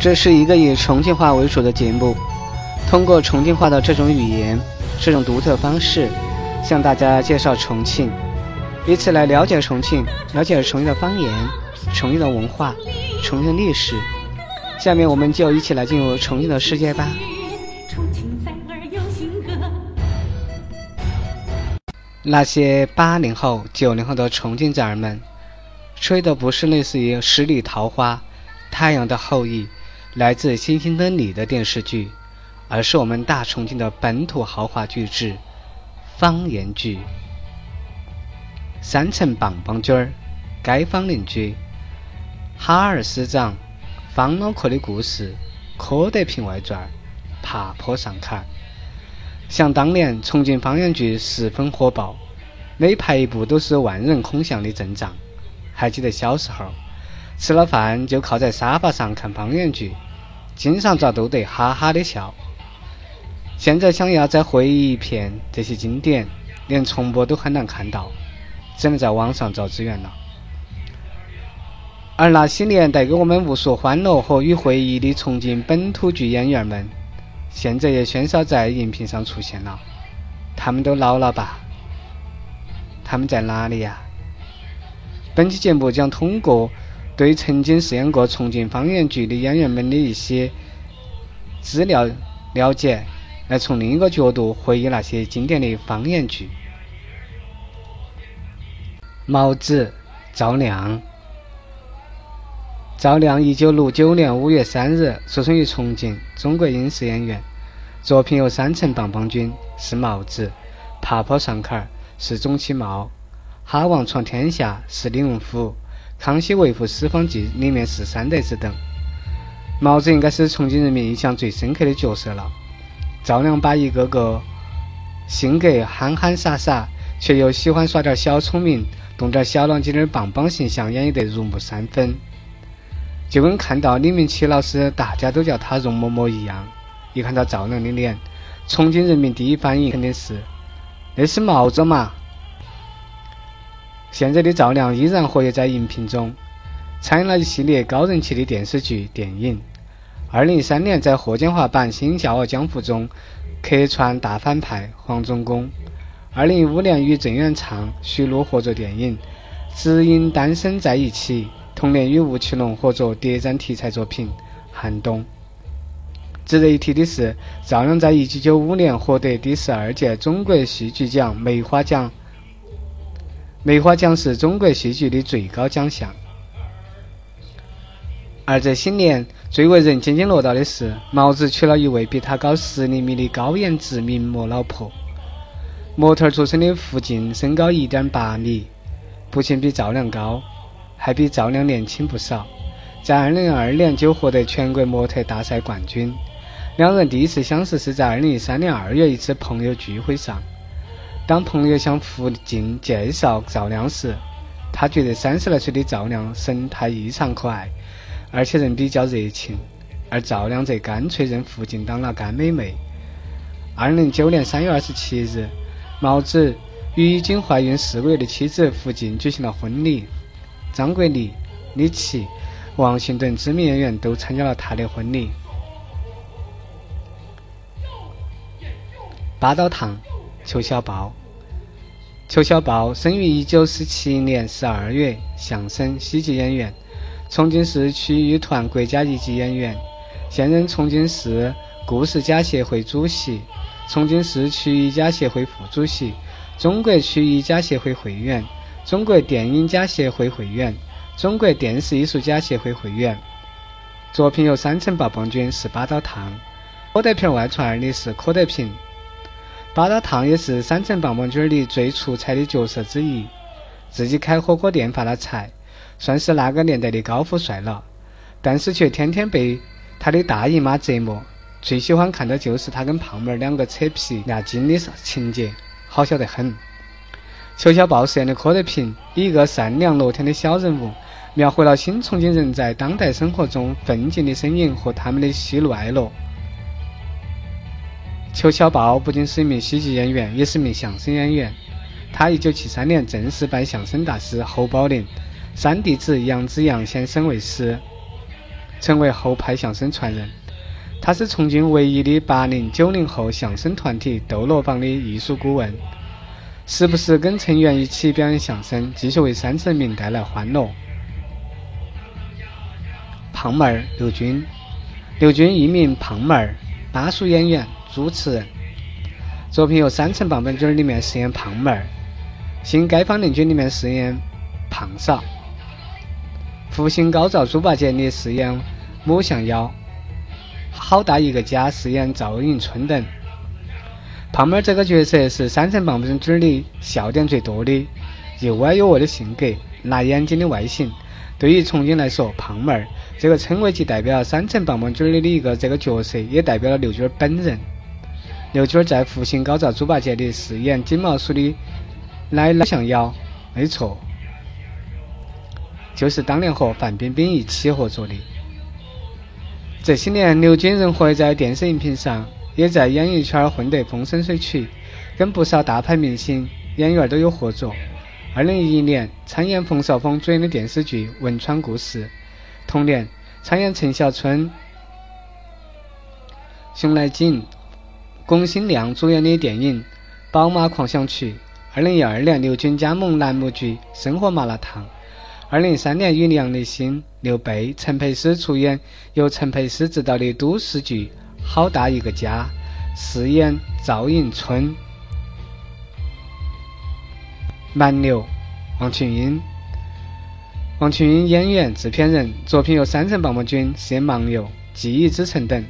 这是一个以重庆话为主的节目，通过重庆话的这种语言、这种独特方式，向大家介绍重庆，以此来了解重庆，了解重庆的方言、重庆的文化、重庆的历史。下面我们就一起来进入重庆的世界吧。那些八零后、九零后的重庆崽儿们，吹的不是类似于《十里桃花》《太阳的后裔》。来自星星的你的电视剧，而是我们大重庆的本土豪华巨制方言剧。三层棒棒军儿、街坊邻居、哈尔师长、方脑壳的故事、柯德平外传、爬坡上坎。想当年重庆方言剧十分火爆，每拍一部都是万人空巷的阵仗。还记得小时候？吃了饭就靠在沙发上看方言剧，经常遭都得哈哈的笑。现在想要再回忆一遍这些经典，连重播都很难看到，只能在网上找资源了。而那些年带给我们无数欢乐和与回忆的重庆本土剧演员们，现在也鲜少在荧屏上出现了。他们都老了吧？他们在哪里呀？本期节目将通过。对曾经饰演过重庆方言剧的演员们的一些资料了解，来从另一个角度回忆那些经典的方言剧。毛子，赵亮。赵亮，一九六九年五月三日出生于重庆，中国影视演员。作品有《三层棒棒军》是毛子，《爬坡上坎儿》是钟启茂，《哈王闯天下》是李荣福。《康熙微服私访记》里面是三德子等，毛子应该是重庆人民印象最深刻的角色了。赵亮把一个个性格憨憨傻傻，却又喜欢耍点小聪明、动点小脑筋的棒棒形象演绎得入木三分，就跟看到李明启老师大家都叫他容嬷嬷一样。一看到赵亮的脸，重庆人民第一反应肯定是：那是毛子嘛。现在的赵亮依然活跃在荧屏中，参演了一系列高人气的电视剧、电影。二零一三年在霍建华版《新笑傲江湖》中客串大反派黄忠公。二零一五年与郑元畅、徐璐合作电影《只因单身在一起》，同年与吴奇隆合作谍战题材作品《寒冬》。值得一提的是，赵亮在一九九五年获得第十二届中国戏剧奖梅花奖。梅花奖是中国戏剧的最高奖项，而这些年最为人津津乐道的是，毛子娶了一位比他高十厘米的高颜值名模老婆。模特出身的胡静身高一点八米，不仅比赵亮高，还比赵亮年轻不少。在二零二二年就获得全国模特大赛冠军。两人第一次相识是在二零一三年二月一次朋友聚会上。当朋友向付静介绍赵亮时，他觉得三十来岁的赵亮神态异常可爱，而且人比较热情，而赵亮则干脆认付静当了干妹妹。二零零九年三月二十七日，毛子与已经怀孕四个月的妻子胡静举行了婚礼，张国立、李琦、王迅等知名演员都参加了他的婚礼。八道堂，邱小宝。邱小宝生于一九四七年十二月，相声、喜剧演员，重庆市曲艺团国家一级演员，现任重庆市故事家协会主席、重庆市曲艺家协会副主席、中国曲艺家协会会员、中国电影家协会会员、中国电视艺术家协会会员。作品有《三层棒棒军》十八道汤，《柯德平外传》里是柯德平。八大烫也是三层棒棒军里最出彩的角色之一，自己开火锅店发了财，算是那个年代的高富帅了。但是却天天被他的大姨妈折磨，最喜欢看的就是他跟胖妹儿两个扯皮压惊的情节，好笑得很。裘小宝饰演的柯德平，以一个善良乐天的小人物，描绘了新重庆人在当代生活中奋进的身影和他们的喜怒哀乐。裘小宝不仅是一名喜剧演员，也是名相声演员。他一九七三年正式拜相声大师侯宝林、三弟子杨子阳先生为师。成为后派相声传人。他是重庆唯一的八零九零后相声团体斗罗坊的艺术顾问，时不时跟成员一起表演相声，继续为山城民带来欢乐。胖妹儿刘军，刘军艺名胖妹儿，巴蜀演员、主持人，作品有《山城棒棒军》里面饰演胖妹儿，《新街坊邻居》里面饰演胖嫂，《福星高照猪八戒》里饰演母象妖，《好大一个家》饰演赵迎春等。胖妹儿这个角色是《山城棒棒军》里笑点最多的，又歪又恶的性格，辣眼睛的外形。对于重庆来说，胖妹儿这个称谓既代表了山城棒棒军里的一个这个角色，也代表了刘军本人。刘军在《福星高照猪八戒》里饰演金毛鼠的奶奶像妖，没错，就是当年和范冰冰一起合作的。这些年，刘军人活在电视荧屏上，也在演艺圈混得风生水起，跟不少大牌明星、演员都有合作。二零一一年参演冯绍峰主演的电视剧《汶川故事》，同年参演陈小春、熊来景、龚新亮主演的电影《宝马狂想曲》。二零一二年，刘军加盟栏目剧《生活麻辣烫》。二零一三年，与梁立新、刘备、陈佩斯出演由陈佩斯执导的都市剧《好大一个家》，饰演赵迎春。蛮牛，王群英。王群英演员、制片人，作品有《山城棒棒军》饰演蛮牛、记忆之城等。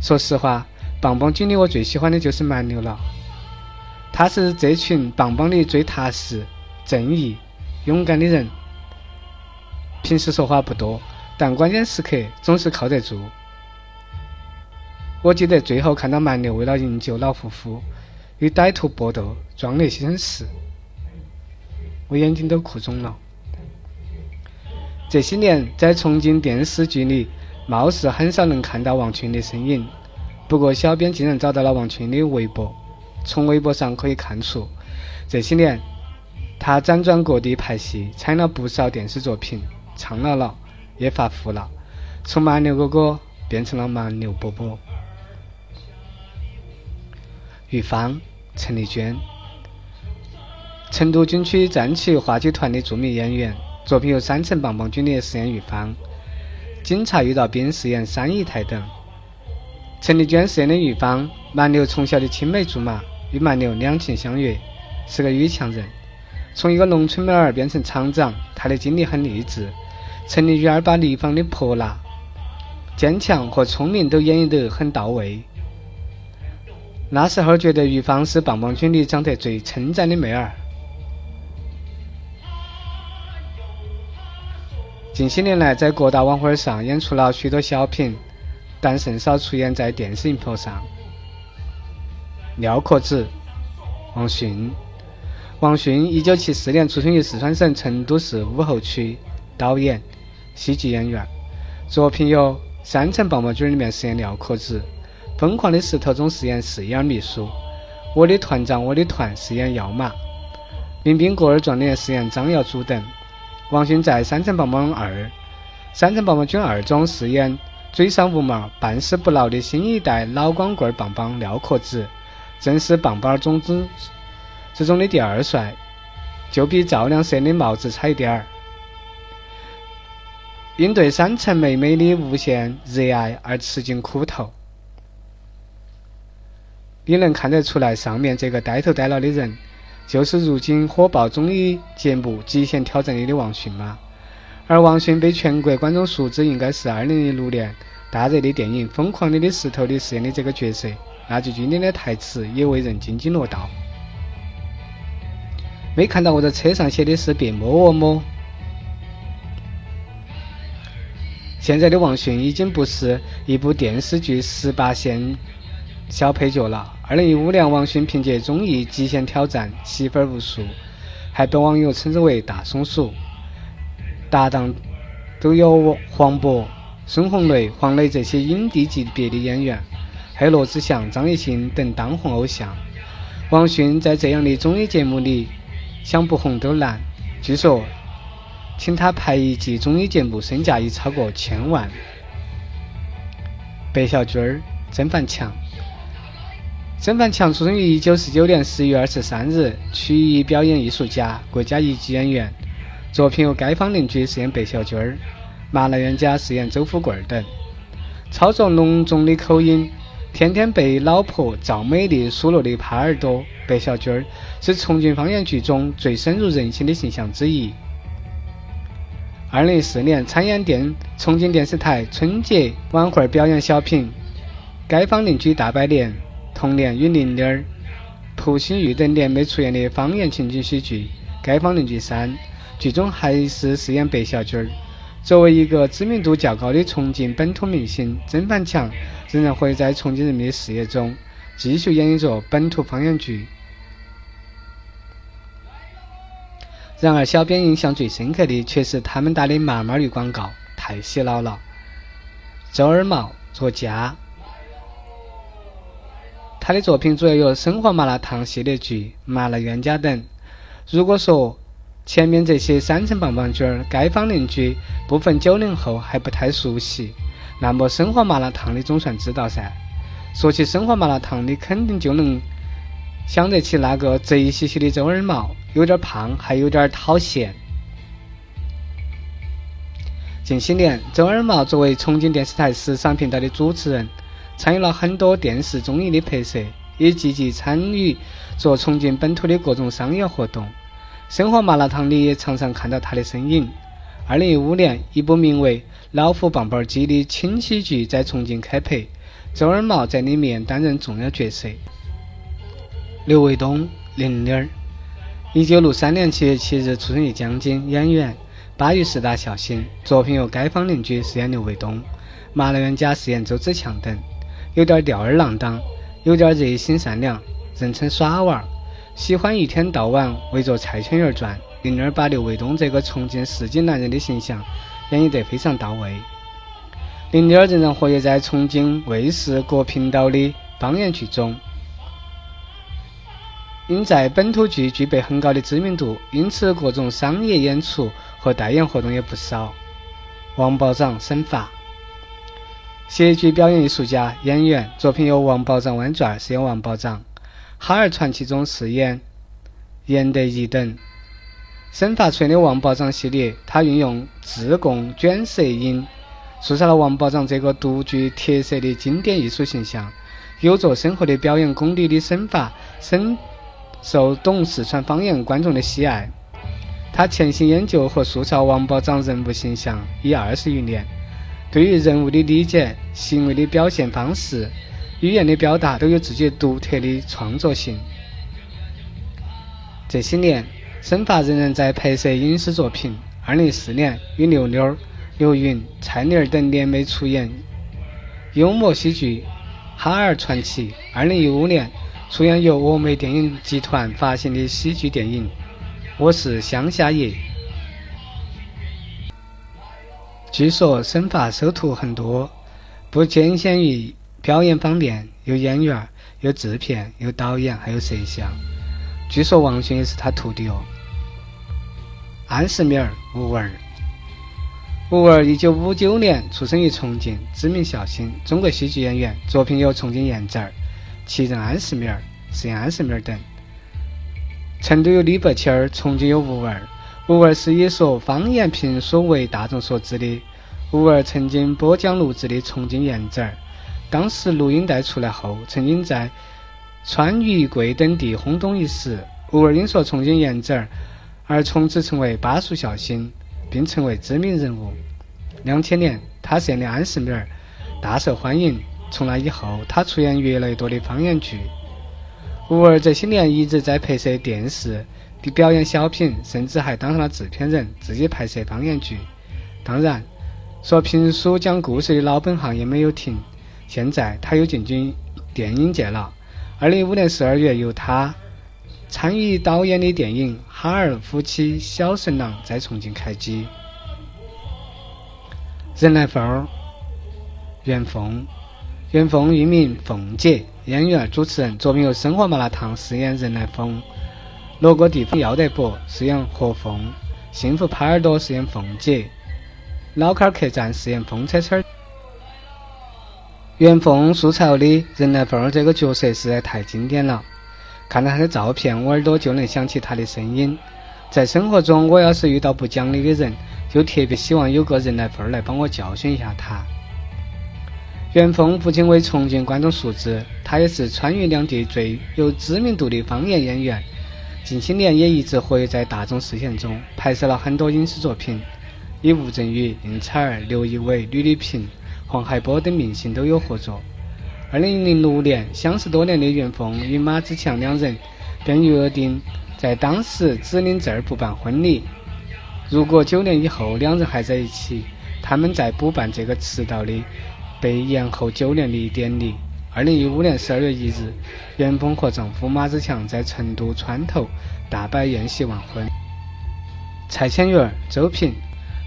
说实话，棒棒军里我最喜欢的就是蛮牛了。他是这群棒棒里最踏实、正义、勇敢的人。平时说话不多，但关键时刻总是靠得住。我记得最后看到蛮牛为了营救老夫妇，与歹徒搏斗，壮烈牺牲时。我眼睛都哭肿了。这些年，在重庆电视剧里，貌似很少能看到王群的身影。不过，小编竟然找到了王群的微博，从微博上可以看出，这些年他辗转各地拍戏，参了不少电视作品，唱了了，也发福了，从蛮牛哥哥变成了蛮牛伯伯。玉芳，陈丽娟。成都军区战旗话剧团的著名演员，作品有《山城棒棒军》里饰演玉芳，《警察遇到兵》饰演三姨太等。陈丽娟饰演的玉芳，蛮牛从小的青梅竹马，与蛮牛两情相悦，是个女强人。从一个农村妹儿变成厂长，她的经历很励志。陈丽娟把丽芳的泼辣、坚强和聪明都演绎得很到位。那时候觉得玉芳是棒棒军里长得最称赞的妹儿。近些年来，在各大晚会上演出了许多小品，但甚少出演在电视荧屏上。廖壳子，王迅。王迅，一九七四年出生于四川省成都市武侯区，导演、喜剧演员。作品有《山城棒棒军》里面饰演廖可子，《疯狂的石头》中饰演四眼秘书，《我的团长我的团》饰演药马，《民兵国儿传》里饰演张耀祖等。王迅在《山城棒棒二》《山城棒棒军二》中饰演嘴上无毛、办事不牢的新一代老光棍棒棒廖壳子，正是棒棒种子之中的第二帅，就比赵亮色的帽子差一点儿。因对山城妹妹的无限热爱而吃尽苦头，你能看得出来，上面这个呆头呆脑的人。就是如今火爆综艺节目《极限挑战》里的王迅吗？而王迅被全国观众熟知，应该是2006年大热的电影《疯狂的的石头》里饰演的这个角色，那句经典的台词也为人津津乐道。没看到我的车上写的是“别摸我摸”。现在的王迅已经不是一部电视剧十八线小配角了。二零一五年，王迅凭借综艺《极限挑战》吸粉无数，还被网友称之为“大松鼠”。搭档都有黄渤、孙红雷、黄磊这些影帝级别的演员，还有罗志祥、张艺兴等当红偶像。王迅在这样的综艺节目里，想不红都难。据说，请他拍一季综艺节目，身价已超过千万。白小军儿、曾凡强。曾凡强出生于一九四九年十月二十三日，曲艺表演艺术家，国家一级演员。作品有《街坊邻居》饰演白小军儿，《麻辣冤家》饰演周富贵儿等。操着浓重的口音，天天被老婆赵美丽数落的耙耳朵，白小军儿是重庆方言剧中最深入人心的形象之一。二零一四年参演电重庆电视台春节晚会表演小品《街坊邻居大拜年》。同年与林玲儿、蒲新玉等联袂出演的方言情景喜剧《街坊邻居三》，剧中还是饰演白小军儿。作为一个知名度较高的重庆本土明星，曾凡强仍然会在重庆人民的视野中，继续演绎着本土方言剧。然而，小编印象最深刻的却是他们打的麻麻鱼广告，太洗脑了。周二毛作家。他的作品主要有生活麻辣烫系列剧、麻辣冤家等。如果说前面这些三层棒棒军儿、街坊邻居部分九零后还不太熟悉，那么生活麻辣烫你总算知道噻。说起生活麻辣烫，你肯定就能想得起那个贼兮兮的周二毛，有点胖，还有点讨嫌。近些年，周二毛作为重庆电视台时尚频道的主持人。参与了很多电视综艺的拍摄，也积极参与做重庆本土的各种商业活动。生活麻辣烫里也常常看到他的身影。二零一五年，一部名为《老虎棒棒鸡》的轻喜剧在重庆开拍，周二毛在里面担任重要角色。刘卫东、玲玲儿，一九六三年七月七日出生于江津，演员，巴渝师大校星，作品有《街坊邻居》饰演刘卫东，《麻辣冤家》饰演周子强等。有点吊儿郎当，有点热心善良，人称耍娃儿，喜欢一天到晚围着菜圈儿转。林儿把刘卫东这个重庆市井男人的形象演绎得非常到位。林儿仍然活跃在重庆卫视各频道的方言剧中，因在本土剧具备很高的知名度，因此各种商业演出和代言活动也不少。王保长审法。戏剧表演艺术家、演员，作品有《王宝长湾传》饰演王宝长，《哈儿传奇》中饰演严德义等。沈发出演的王宝长系列，他运用自贡卷舌音，塑造了王宝长这个独具特色的经典艺术形象。有着深厚的表演功底的沈发，深受懂四川方言观众的喜爱。他潜心研究和塑造王宝长人物形象已二十余年。对于人物的理解、行为的表现方式、语言的表达，都有自己独特的创作性。这些年，沈发仍然在拍摄影视作品。二零一四年，与刘妞、刘芸、蔡妮儿等联袂出演幽默喜剧《哈尔传奇》。二零一五年，出演由峨眉电影集团发行的喜剧电影《我是乡下爷》。据说沈发收徒很多，不仅限于表演方面，有演员、有制片、有导演，还有摄像。据说王迅也是他徒弟哦。安世敏儿，吴文儿。吴文儿一九五九年出生于重庆，知名笑星，中国戏剧演员，作品有《重庆燕子儿》《奇人安世敏儿》饰演安世敏儿等。成都有李伯清儿，重庆有吴文儿。吴文儿是以说方言评书为大众所知的。吴文儿曾经播讲录制的《重庆燕子儿》，当时录音带出来后，曾经在川渝贵等地轰动一时。吴文儿因说《重庆燕子儿》而从此成为巴蜀笑星，并成为知名人物。两千年，他饰演的安世敏儿大受欢迎。从那以后，他出演越来越多的方言剧。吴文儿这些年一直在拍摄电视的。表演小品，甚至还当上了制片人，自己拍摄方言剧。当然，说评书讲故事的老本行也没有停。现在他又进军电影界了。二零一五年十二月，由他参与导演的电影《哈尔夫妻小神郎》在重庆开机。人来疯，袁凤，袁凤艺名凤姐，演员、主持人，作品有《生活麻辣烫》饰演人来疯。罗锅地方要得不饰演何凤，幸福耙耳朵饰演凤姐，老坎儿客栈饰演风车车儿，袁凤素朝的任来凤儿这个角色实在太经典了，看到她的照片，我耳朵就能想起她的声音。在生活中，我要是遇到不讲理的人，就特别希望有个人来凤儿来帮我教训一下他。袁凤不仅为重庆观众熟知，他也是川渝两地最有知名度的方言演员。近些年也一直活跃在大众视线中，拍摄了很多影视作品，与吴镇宇、应采儿、刘仪伟、吕丽萍。黄海波等明星都有合作。二零零六年，相识多年的袁凤与马志强两人便约定在当时只领证儿不办婚礼。如果九年以后两人还在一起，他们在补办这个迟到的被延后九年的典礼。二零一五年十二月一日，袁凤和丈夫马志强在成都川头大摆宴席完婚。蔡千元、周平，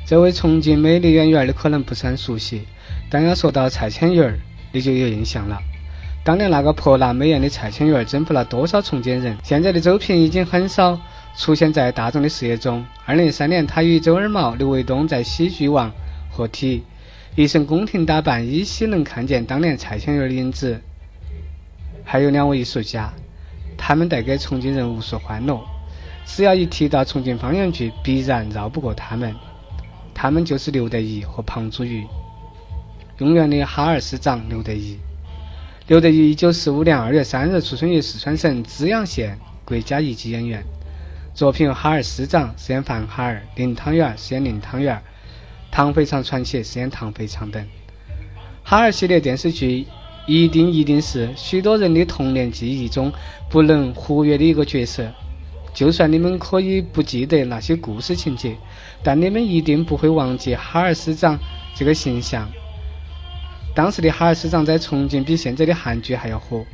这位重庆美丽演员你可能不是很熟悉。但要说到蔡千元儿，你就有印象了。当年那个泼辣美艳的蔡千元征服了多少重庆人？现在的周平已经很少出现在大众的视野中。二零一三年，他与周二毛、刘卫东在《喜剧王》合体，一身宫廷打扮，依稀能看见当年蔡千元的影子。还有两位艺术家，他们带给重庆人无数欢乐。只要一提到重庆方言剧，必然绕不过他们。他们就是刘德一和庞祖玉。永远的哈尔师长刘德一。刘德一，一九四五年二月三日出生于四川省资阳县，国家一级演员。作品有《哈尔师长》饰演范哈尔，《林汤圆》饰演林汤圆，《唐肥肠传奇》饰演唐肥肠等。哈尔系列电视剧一定一定是许多人的童年记忆中不能忽略的一个角色。就算你们可以不记得那些故事情节，但你们一定不会忘记哈尔师长这个形象。当时的哈尔师长在重庆比现在的韩剧还要火，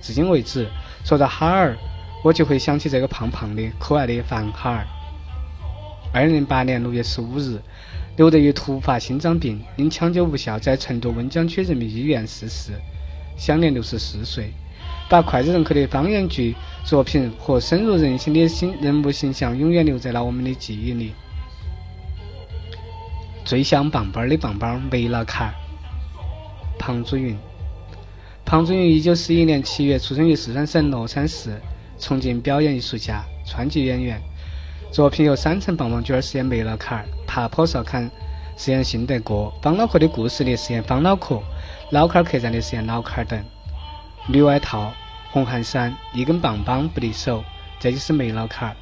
至今为止，说到哈尔，我就会想起这个胖胖的、可爱的范哈尔。二零零八年六月十五日，刘德一突发心脏病，因抢救无效，在成都温江区人民医院逝世，享年六十四岁。把脍炙人口的方言剧作品和深入人心的形人物形象，永远留在了我们的记忆里。最像棒棒的棒棒，没了卡。庞祖云，庞祖云，一九四一年七月出生于四川省乐山市，重庆表演艺术家、川剧演员。作品有《三层棒棒卷》饰演梅老坎儿，《爬坡少坎》饰演信德哥，《方脑壳的故事》里饰演方脑壳，《老坎儿客栈》里饰演脑坎儿等。绿外套、红汗衫、一根棒棒不离手，这就是梅老坎儿。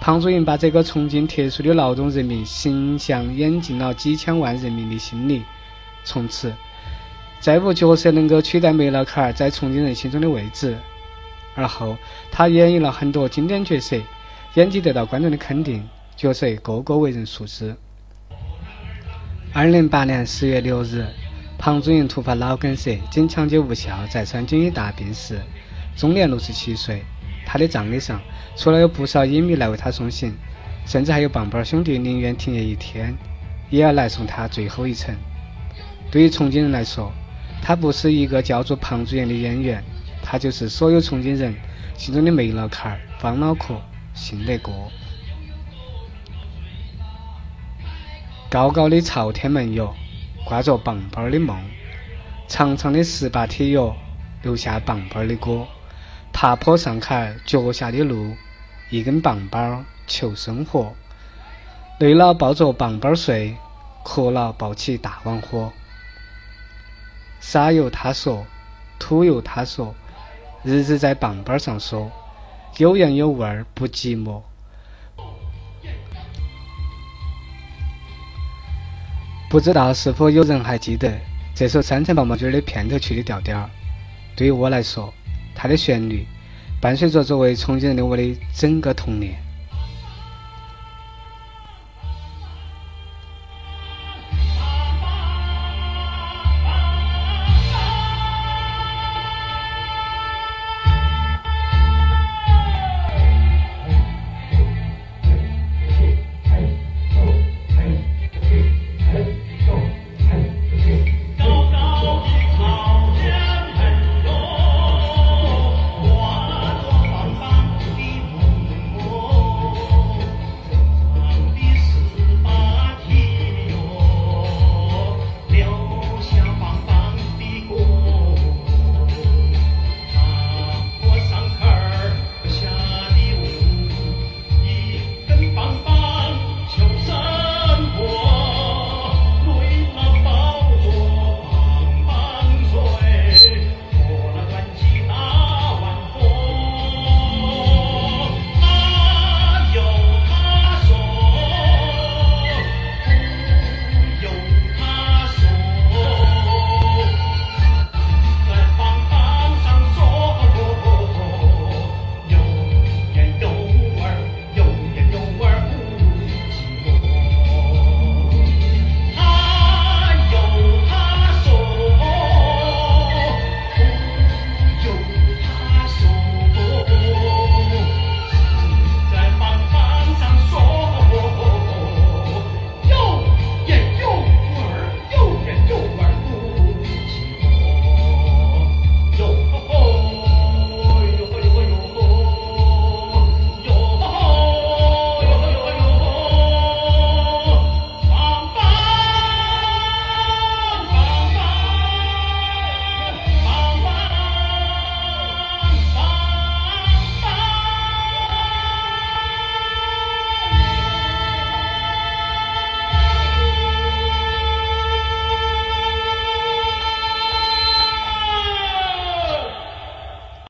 庞祖云把这个重庆特殊的劳动人民形象演进了几千万人民的心里，从此。再无角色能够取代梅老卡儿在重庆人心中的位置。而后，他演绎了很多经典角色，演技得到观众的肯定，角色个个为人熟知。二零零八年十月六日，庞祖云突发脑梗塞，经抢救无效，在川军医大病逝，终年六十七岁。他的葬礼上，除了有不少影迷来为他送行，甚至还有棒棒兄弟宁愿停业一天，也要来送他最后一程。对于重庆人来说，他不是一个叫做庞祖元的演员，他就是所有重庆人心中的梅老坎儿、方脑壳、信得过。高高的朝天门哟，挂着棒棒的梦；长长的十八铁哟，留下棒棒的歌。爬坡上坎脚下的路，一根棒棒求生活。累了抱着棒棒睡，渴了抱起大碗喝。沙由他说，土由他说，日子在棒棒上说，有盐有味儿不寂寞。不知道是否有人还记得这首《三层棒棒军》的片头曲的调调？对于我来说，它的旋律伴随着作为重庆人的我的整个童年。